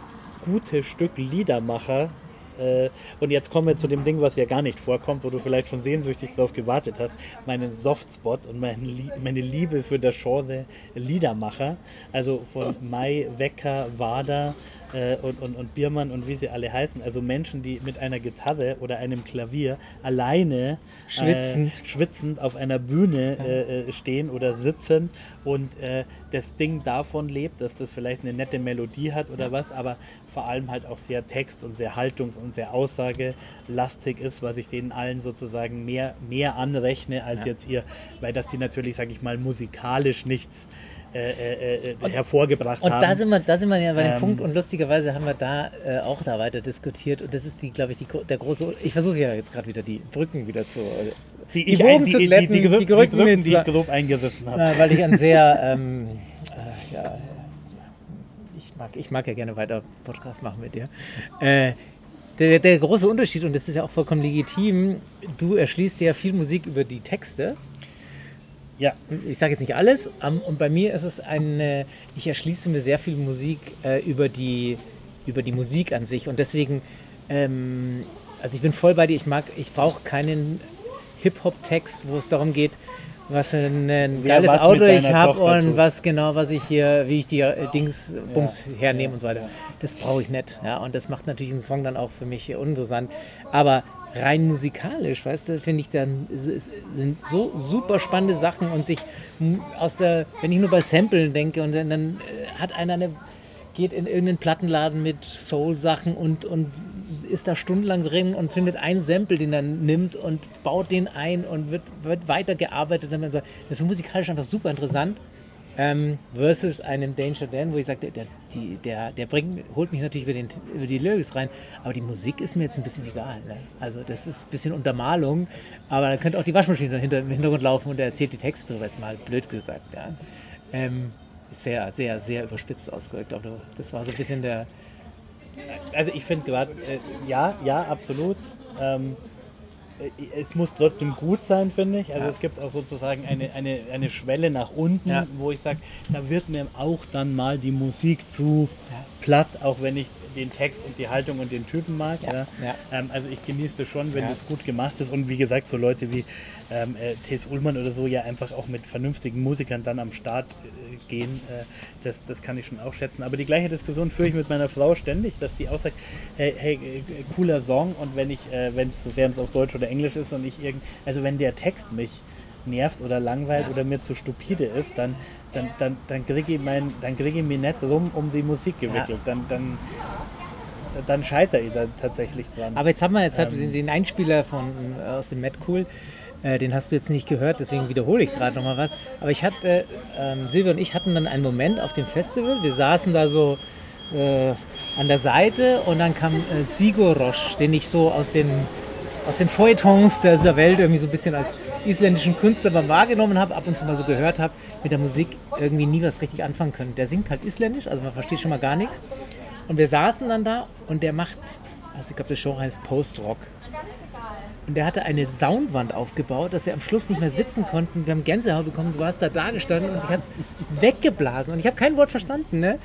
gutes Stück Liedermacher äh, und jetzt kommen wir zu dem Ding, was ja gar nicht vorkommt, wo du vielleicht schon sehnsüchtig drauf gewartet hast, meinen Softspot und mein, meine Liebe für das Genre Liedermacher, also von Mai, Wecker, Wader äh, und, und, und Biermann und wie sie alle heißen, also Menschen, die mit einer Gitarre oder einem Klavier alleine Schwitzend. äh, schwitzend auf einer Bühne äh, äh, stehen oder sitzen. Und äh, das Ding davon lebt, dass das vielleicht eine nette Melodie hat oder was, aber vor allem halt auch sehr text- und sehr haltungs- und sehr aussagelastig ist, was ich denen allen sozusagen mehr, mehr anrechne als jetzt ihr, weil das die natürlich, sage ich mal, musikalisch nichts äh, äh, äh, hervorgebracht Und haben. da sind wir, da sind wir ja bei dem Ähm, Punkt und lustigerweise haben wir da äh, auch da weiter diskutiert und das ist die, glaube ich, die, der große. Ich versuche ja jetzt gerade wieder die Brücken wieder zu. äh, die, die ich, Bogen die, zu die, glätten, die, die, die die, Brücken Brücken, jetzt die ich grob eingerissen habe. Weil ich ein sehr, ähm, äh, ja, ich mag, ich mag ja gerne weiter Podcast machen mit dir. Der, der große Unterschied, und das ist ja auch vollkommen legitim, du erschließt dir ja viel Musik über die Texte. Ja, Ich sage jetzt nicht alles, ähm, und bei mir ist es eine, ich erschließe mir sehr viel Musik äh, über, die, über die Musik an sich und deswegen, ähm, also ich bin voll bei dir, ich mag, ich brauche keinen Hip-Hop-Text, wo es darum geht, was für ein, Wer geiles mit Auto ich habe und tut. was genau, was ich hier, wie ich die äh, Dings, Bums Ja, hernehme ja, und so weiter. ja. Das brauche ich nicht, ja, und das macht natürlich einen Song dann auch für mich uninteressant, aber rein musikalisch, weißt du, finde ich dann, sind so super spannende Sachen und sich aus der, wenn ich nur bei Samplen denke und dann, dann äh, hat einer eine, geht in irgendeinen Plattenladen mit Soul-Sachen und, und ist da stundenlang drin und findet einen Sample, den er nimmt und baut den ein und wird, wird weitergearbeitet. Und so. Das ist musikalisch einfach super interessant. Ähm, versus einem Danger Dan, wo ich sage, der, die- der, der bringt, holt mich natürlich über, den, über die Lyrics rein, aber die Musik ist mir jetzt ein bisschen egal. Ne? Also das ist ein bisschen Untermalung, aber da könnte auch die Waschmaschine hinter, im Hintergrund laufen und er erzählt die Texte drüber, jetzt mal blöd gesagt. Ja. Ähm, sehr, sehr, sehr überspitzt ausgedrückt, aber das war so ein bisschen der, Also ich finde gerade, äh, ja, ja, absolut. Ähm, äh, es muss trotzdem gut sein, finde ich. Also es gibt auch sozusagen eine, eine, eine Schwelle nach unten, Ja. wo ich sage, da wird mir auch dann mal die Musik zu platt, auch wenn ich den Text und die Haltung und den Typen mag. Ja. ja. Ähm, also ich genieße das schon, wenn das gut gemacht ist und wie gesagt, so Leute wie ähm, äh, Tess Ullmann oder so ja einfach auch mit vernünftigen Musikern dann am Start äh, gehen, äh, das, das kann ich schon auch schätzen. Aber die gleiche Diskussion führe ich mit meiner Frau ständig, dass die auch sagt, hey, hey äh, cooler Song und wenn ich, äh, wenn es sofern es auf Deutsch oder Englisch ist und ich irgend, also wenn der Text mich nervt oder langweilt oder mir zu stupide ist, dann, dann, dann, dann kriege ich, mein, dann krieg ich mich nicht rum um die Musik gewickelt. Dann, dann, dann scheitere ich da tatsächlich dran. Aber jetzt haben wir jetzt halt Ähm. den, den Einspieler von, äh, aus dem Mad Cool. Äh, den hast du jetzt nicht gehört, deswegen wiederhole ich gerade nochmal was. Aber ich hatte, ähm, Silvia und ich hatten dann einen Moment auf dem Festival. Wir saßen da so äh, an der Seite und dann kam äh, Sigur Rosch, den ich so aus den, aus den Feuilletons dieser Welt irgendwie so ein bisschen als isländischen Künstler wahrgenommen habe, ab und zu mal so gehört habe, mit der Musik irgendwie nie was richtig anfangen können. Der singt halt isländisch, also man versteht schon mal gar nichts. Und wir saßen dann da und der macht, also ich glaube, das Genre heißt Post-Rock. Und der hatte eine Soundwand aufgebaut, dass wir am Schluss nicht mehr sitzen konnten. Wir haben Gänsehaut bekommen, du hast da da gestanden und ich hatte es weggeblasen. Und ich habe kein Wort verstanden, ne?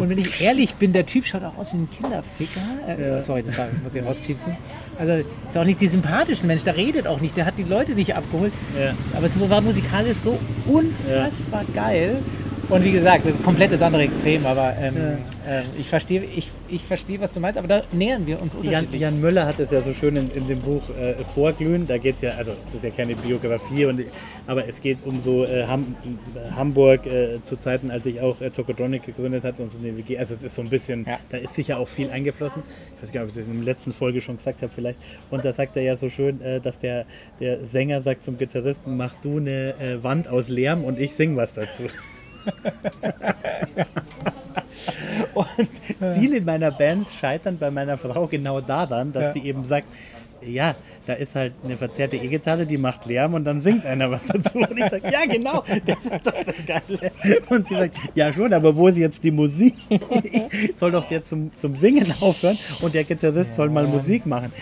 Und wenn ich ehrlich bin, der Typ schaut auch aus wie ein Kinderficker. Äh, Sorry, das muss ich rauspiepsen. Also ist auch nicht die sympathische Mensch, der redet auch nicht, der hat die Leute nicht abgeholt. Ja. Aber es war musikalisch so unfassbar geil. Und wie gesagt, das ist komplett das andere Extrem, aber ähm, ähm, ich verstehe, ich, ich verstehe, was du meinst, aber da nähern wir uns Jan, unterschiedlich. Jan Müller hat es ja so schön in, in dem Buch äh, Vorglühen. Da geht es ja, also es ist ja keine Biografie, und, aber es geht um so äh, Ham, Hamburg äh, zu Zeiten, als ich auch äh, Tokotronic gegründet hatte und so eine WG. Also es ist so ein bisschen, Ja. da ist sicher auch viel eingeflossen. Ich weiß gar nicht, ob ich das in der letzten Folge schon gesagt habe vielleicht. Und da sagt er ja so schön, äh, dass der, der Sänger sagt zum Gitarristen, mach du eine äh, Wand aus Lärm und ich sing was dazu. Und viele meiner Bands scheitern bei meiner Frau genau daran, dass sie eben sagt, ja, da ist halt eine verzerrte E-Gitarre, die macht Lärm und dann singt einer was dazu. Und ich sage, ja genau, das ist doch das Geile. Und sie sagt, ja schon, aber wo ist jetzt die Musik? soll doch der zum, zum Singen aufhören und der Gitarrist soll mal Musik machen.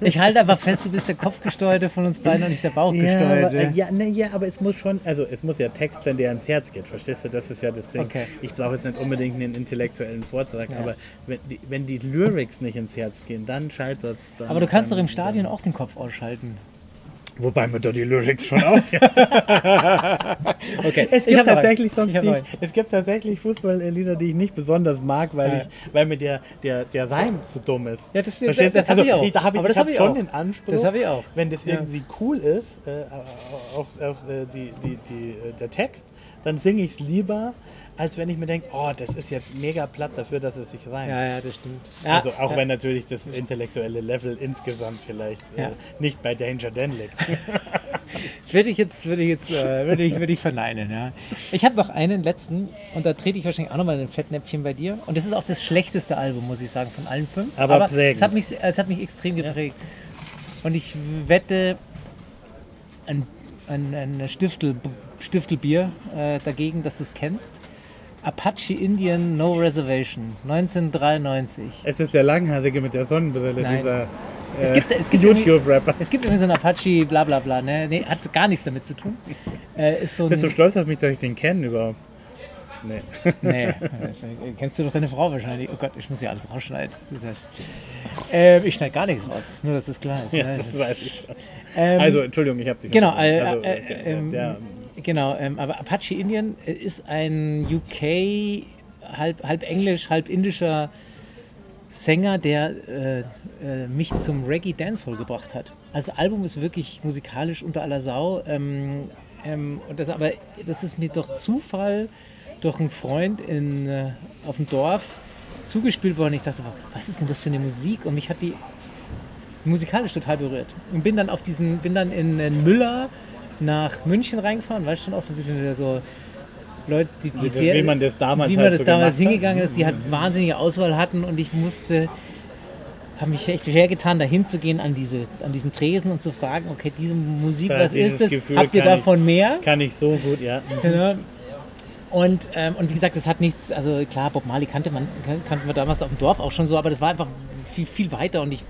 Ich halte einfach fest, du bist der Kopfgesteuerte von uns beiden und nicht der Ja, aber, Bauchgesteuerte. ja, ne, ja, aber es muss schon, also es muss ja Text sein, der ans Herz geht, verstehst du? Das ist ja das Ding. Okay. Ich brauche jetzt nicht unbedingt einen intellektuellen Vortrag, aber wenn die, wenn die Lyrics nicht ins Herz gehen, dann scheitert es. Aber du kannst doch im Stadion auch den Kopf ausschalten. Wobei man doch die Lyrics schon aus. Okay, Es gibt tatsächlich sonst die, es gibt tatsächlich Fußballlieder, die ich nicht besonders mag, weil Ja. ich, weil mir der, der, der Reim zu dumm ist. Ja, das- Verstehst du? das hab ich auch. da hab ich, Aber das ich hab ich schon auch. den Anspruch, Das hab ich auch. wenn das Ja. irgendwie cool ist, äh, auch, auch äh, die, die, die, äh, der Text, dann singe ich es lieber, als wenn ich mir denke, oh, das ist jetzt mega platt dafür, dass es sich reimt. Ja, ja, das stimmt. Ja, Also auch ja. wenn natürlich das intellektuelle Level insgesamt vielleicht äh, Ja. nicht bei Danger Dan liegt. Würde ich jetzt, würde ich jetzt, äh, würde ich, würde ich verneinen, ja. Ich habe noch einen letzten und da trete ich wahrscheinlich auch nochmal in ein Fettnäpfchen bei dir. Und das ist auch das schlechteste Album, muss ich sagen, von allen fünf. Aber prägend. es hat mich, es hat mich extrem geprägt. Und ich wette ein, ein, ein Stiftel, Stiftelbier äh, dagegen, dass du es kennst. Apache Indian No Reservation, 1993. es ist der Langhaarige mit der Sonnenbrille, Nein. dieser äh, Es gibt- es gibt irgendwie- YouTube-Rapper. Es gibt irgendwie so einen Apache, bla bla bla, ne? Nee, hat gar nichts damit zu tun. Äh, ist so ein, Bist du stolz auf mich, dass ich den kenne überhaupt? Nee. Nee, kennst du doch deine Frau wahrscheinlich. Oh Gott, ich muss ja alles rausschneiden. Ja, ähm, ich schneide gar nichts raus, nur dass das klar ist. Ja, ne? das weiß ich. Ähm, Also, Entschuldigung, ich habe dich. Genau, äh, also, äh, okay, ähm, genau ähm, aber Apache Indian äh, ist ein UK, halb, halb englisch, halb indischer Sänger, der äh, äh, mich zum Reggae Dancehall gebracht hat. Also das Album ist wirklich musikalisch unter aller Sau. Ähm, ähm, und das, aber das ist mir durch Zufall durch einen Freund in, äh, auf dem Dorf zugespielt worden. Ich dachte, was ist denn das für eine Musik? Und mich hat die musikalisch total berührt. Und bin dann auf diesen, bin dann in, in Müller nach München reingefahren, weißt du schon auch so ein bisschen wieder so Leute, die, die Wie- sehr, wie man das damals wie man halt das so damals gemacht hat. hingegangen ist, die halt wahnsinnige Auswahl hatten und ich musste, habe mich echt schwer getan, da hinzugehen an, diese, an diesen Tresen und zu fragen, okay, diese Musik, Ja, was ist das? Gefühl Habt ihr kann ich- davon mehr? kann ich so gut, ja. Genau. Und, ähm, und wie gesagt, das hat nichts, also klar, Bob Marley kannte man, kan- kannten wir damals auf dem Dorf auch schon so, aber das war einfach viel, viel weiter und ich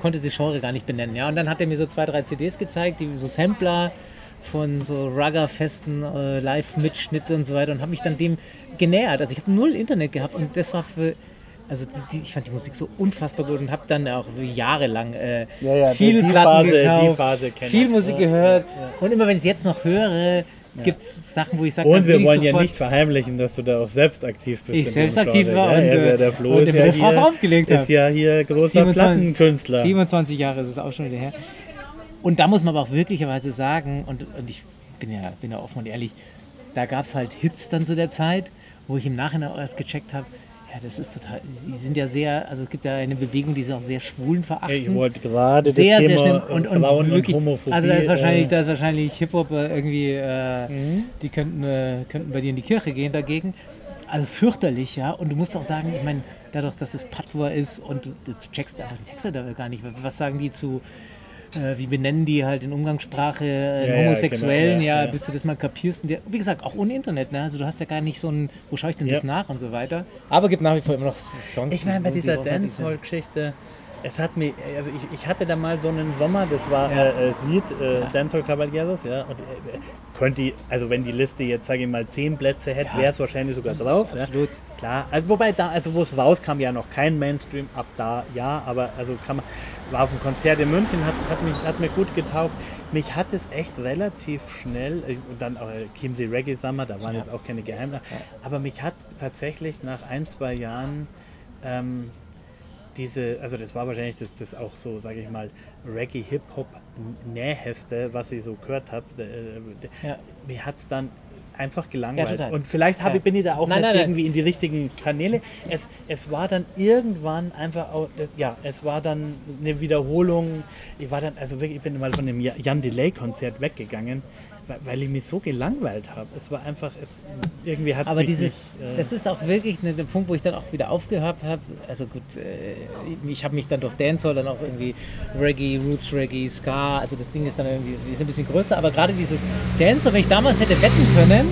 konnte das Genre gar nicht benennen. Ja? Und dann hat er mir so zwei, drei CDs gezeigt, die so Sampler von so Rugger-Festen, äh, Live-Mitschnitte und so weiter und habe mich dann dem genähert. Also ich habe null Internet gehabt und das war für, also die, die, ich fand die Musik so unfassbar gut und habe dann auch jahrelang äh, Ja, ja, viel die Platten Phase- die gekauft, viel. Musik Ja, gehört und immer wenn ich es jetzt noch höre, gibt es Sachen, wo ich sage, Und wir wollen ja nicht verheimlichen, dass du da auch selbst aktiv bist. Ich selbst aktiv war ja, und, ja, äh, der, der Flo und ist ja, hier, aufgelegt ist ja hier großer Plattenkünstler. 27 Jahre ist es auch schon wieder her. Und da muss man aber auch wirklicherweise sagen, und, und ich bin ja, bin ja offen und ehrlich, da gab es halt Hits dann zu der Zeit, wo ich im Nachhinein auch erst gecheckt habe, ja, das ist total, die sind ja sehr, also es gibt ja eine Bewegung, die ist auch sehr schwulen verachten. Ich wollte gerade sehr, das sehr Thema schlimm. Und, und Frauen wirklich, und Homophobie. also da ist wahrscheinlich, äh, da ist wahrscheinlich Hip-Hop äh, irgendwie, äh, die könnten, äh, könnten bei dir in die Kirche gehen dagegen. Also fürchterlich, ja. Und du musst auch sagen, ich meine, dadurch, dass es Patois ist und du, du checkst einfach die Texte da gar nicht. Was sagen die zu, äh, wie benennen die halt in Umgangssprache äh, Ja, Homosexuellen, genau, ja, ja, ja. bis du das mal kapierst. Und der, wie gesagt, auch ohne Internet, ne? Also du hast ja gar nicht so ein, wo schaue ich denn das nach und so weiter. Aber gibt nach wie vor immer noch Songs. Ich meine, bei die dieser. Dancehall-Geschichte, es hat mir, also ich, ich hatte da mal so einen Sommer, das war Ja. äh, äh, Seed, äh, Dancehall Caballeros, ja, und äh, könnte die, also wenn die Liste jetzt, sage ich mal, zehn Plätze hätte, Ja. wäre es wahrscheinlich sogar drauf. Absolut. Ja. Klar, also wobei da, also wo es rauskam, ja noch kein Mainstream, ab da ja, aber also kann man, war auf dem Konzert in München, hat, hat, mich, hat mir gut getaugt. Mich hat es echt relativ schnell, äh, und dann auch äh, Chiemsee Reggae Summer, da waren jetzt auch keine Geheimnisse, aber mich hat tatsächlich nach ein, zwei Jahren ähm, diese, also das war wahrscheinlich das, das auch so, sage ich mal, Reggae Hip-Hop Näheste, was ich so gehört habe. Ja. Mir hat es dann einfach gelangweilt. Ja, und vielleicht habe, Ja. bin ich da auch Nein, nicht nein, nein. irgendwie in die richtigen Kanäle. Es, es war dann irgendwann einfach auch, das, ja, es war dann eine Wiederholung. Ich war dann, also wirklich, ich bin mal von dem Jan Delay Konzert weggegangen. Weil- ich mich so gelangweilt habe. Es war einfach, es, irgendwie hat es Aber mich dieses, nicht, äh, das ist auch wirklich ne, der Punkt, wo ich dann auch wieder aufgehört habe. Also gut, äh, ich habe mich dann durch Dancehall dann auch irgendwie Reggae, Roots Reggae, Ska, also das Ding ist dann irgendwie ist ein bisschen größer, aber gerade dieses Dancehall, wenn ich damals hätte wetten können,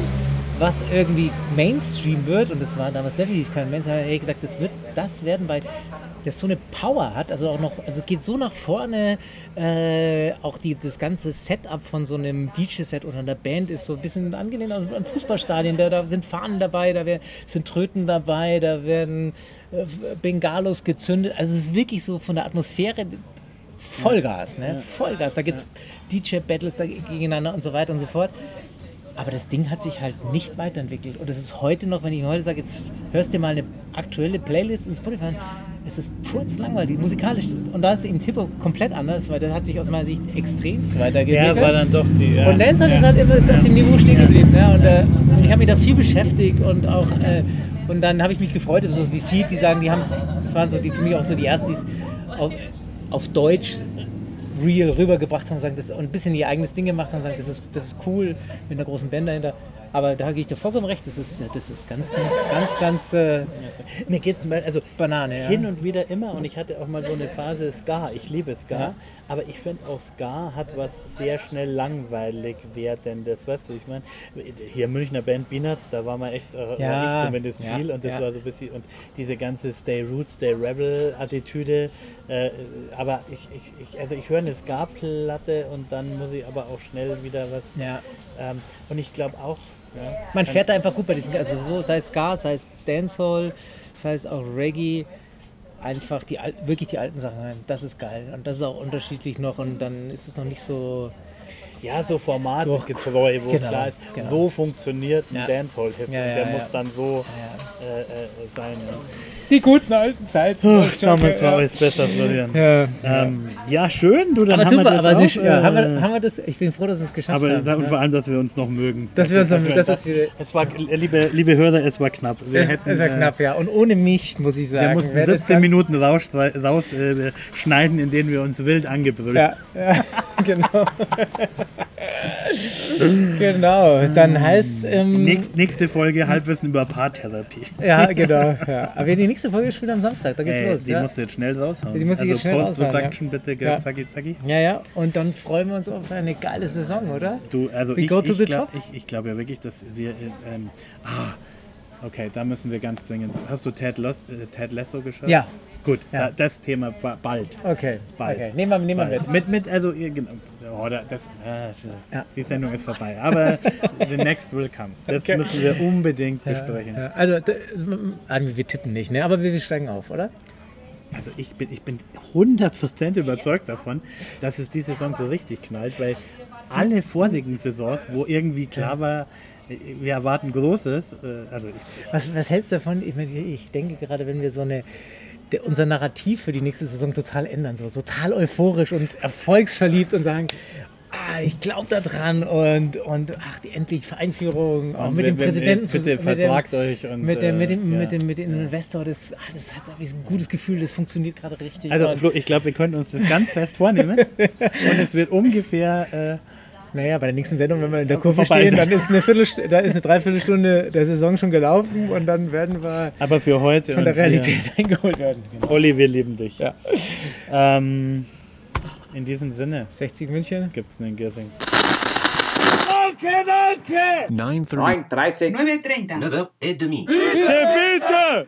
was irgendwie Mainstream wird, und das war damals definitiv kein Mainstream, hätte ich gesagt, das wird das werden, weil das so eine Power hat, also auch noch, also es geht so nach vorne, äh, auch die, das ganze Setup von so einem DJ-Set oder einer Band ist so ein bisschen angelehnt an, an Fußballstadien, da, da sind Fahnen dabei, da wär, sind Tröten dabei, da werden äh, Bengalos gezündet, also es ist wirklich so von der Atmosphäre Vollgas, ne? Vollgas, da gibt es DJ-Battles gegeneinander und so weiter und so fort. Aber das Ding hat sich halt nicht weiterentwickelt. Und es ist heute noch, wenn ich heute sage, jetzt hörst dir mal eine aktuelle Playlist in Spotify an, es ist furzlangweilig, musikalisch. Und da ist eben Hip-Hop komplett anders, weil der hat sich aus meiner Sicht extremst ja, weiterentwickelt. war dann doch die. Ja, und Dancehall ja. ist halt immer ist auf dem Niveau stehen geblieben. Ne? Und, äh, ich habe mich da viel beschäftigt und auch äh, und dann habe ich mich gefreut, so wie Seed, die sagen, die haben es, das waren so die für mich auch so die ersten, die es auf, auf Deutsch real rübergebracht haben und sagen, das, und ein bisschen ihr eigenes Ding gemacht haben und sagen, das ist, das ist cool mit einer großen Band dahinter. Aber da gehe ich dir vollkommen recht, das ist, das ist ganz, ganz, ganz, ganz äh, Mir geht es also Banane. Ja. hin und wieder immer und ich hatte auch mal so eine Phase Ska. Ich liebe Ska, Ja. aber ich finde auch Ska hat was sehr schnell langweilig werdendes. Weißt du, ich meine, hier Münchner Band Peanuts, da war man echt, äh, war Ja, ich zumindest viel und das war so ein bisschen und diese ganze Stay Roots, Stay Rebel Attitüde. Äh, aber ich, ich, ich, also ich höre eine Ska-Platte und dann muss ich aber auch schnell wieder was. Ja. Ähm, und ich glaube auch. Ja, Man fährt da einfach gut bei diesen, also so, sei es Ska, sei es Dancehall, sei es auch Reggae, einfach die wirklich die alten Sachen rein. Das ist geil und das ist auch unterschiedlich noch und dann ist es noch nicht so. Ja, so Format Durch- getreu, wo Genau, klar ist, genau. so funktioniert ein Ja. Dancehall-Hit. Ja, und ja, der muss dann so äh, äh, sein. Die guten alten Zeiten. Damals war alles besser, Florian. Ja. Ähm, ja, schön, du, dann Aber haben super, wir das aber auch, nicht, ja, haben, wir, äh, haben wir das, ich bin froh, dass wir es geschafft aber haben. und ja. vor allem, dass wir uns noch mögen. Dass wir uns noch- das ist wieder- Es war, liebe, liebe Hörer, es war knapp. Wir Es hätten, ist ja äh, knapp, ja. Und ohne mich, muss ich sagen. Wir mussten wäre das 17 ganz- Minuten rausschneiden, raus, äh, schneiden, in denen wir uns wild angebrüllt Ja, ja genau. genau, dann heißt ähm, Nächst, nächste Folge Halbwissen über Paartherapie. Ja, genau. Ja. Aber die nächste Folge spielt am Samstag, da geht's Äh, los. die ja. musst du jetzt schnell raushauen. Die muss ich also jetzt schnell raushauen, Post-Production bitte, gell, Ja. zacki, zacki. ja, ja. Und dann freuen wir uns auf eine geile Saison, oder? Du, also We ich, ich glaube top? ich, ich glaub ja wirklich, dass wir. äh, Ähm, ah, okay, da müssen wir ganz dringend. Hast du Ted, Los, äh, Ted Lasso geschaut? Ja. Gut, Ja. Da, das Thema ba- bald. Okay. Bald. okay. Nehmen wir, nehmen wir mit. Mit, mit, also, genau. Oh, da- das, äh, Ja. Die Sendung ist vorbei. Aber the next will come. Das Okay. müssen wir unbedingt besprechen. Ja, also, das, wir tippen nicht, ne? aber wir, wir steigen auf, oder? Also ich bin, ich bin 100% überzeugt davon, dass es die Saison so richtig knallt, weil alle vorigen Saisons, wo irgendwie klar war, wir erwarten Großes, äh, also ich, Was, was hältst du davon? Ich, meine, ich denke gerade, wenn wir so eine der, unser Narrativ für die nächste Saison total ändern, so total euphorisch und erfolgsverliebt und sagen, ah, ich glaube da dran und, und ach, die endlich Vereinsführung, auch mit wenn- dem Präsidenten zusammen- mit dem- euch und, mit dem, mit dem, äh, mit ja, dem, mit dem Investor, das, ah, das hat ich ein gutes Gefühl, das funktioniert gerade richtig. also Flo, ich glaube, wir können uns das ganz fest vornehmen und es wird ungefähr, Naja, bei der nächsten Sendung, wenn wir in der Kurve stehen, dann ist eine, Viertelst da ist eine Dreiviertelstunde der Saison schon gelaufen und dann werden wir aber für heute von der Realität eingeholt werden. Genau. Olli, wir lieben dich. Ja. Ähm, in diesem Sinne 60 München. gibt es einen Giersing. 9.30. 9.30. 9.30. 9h30.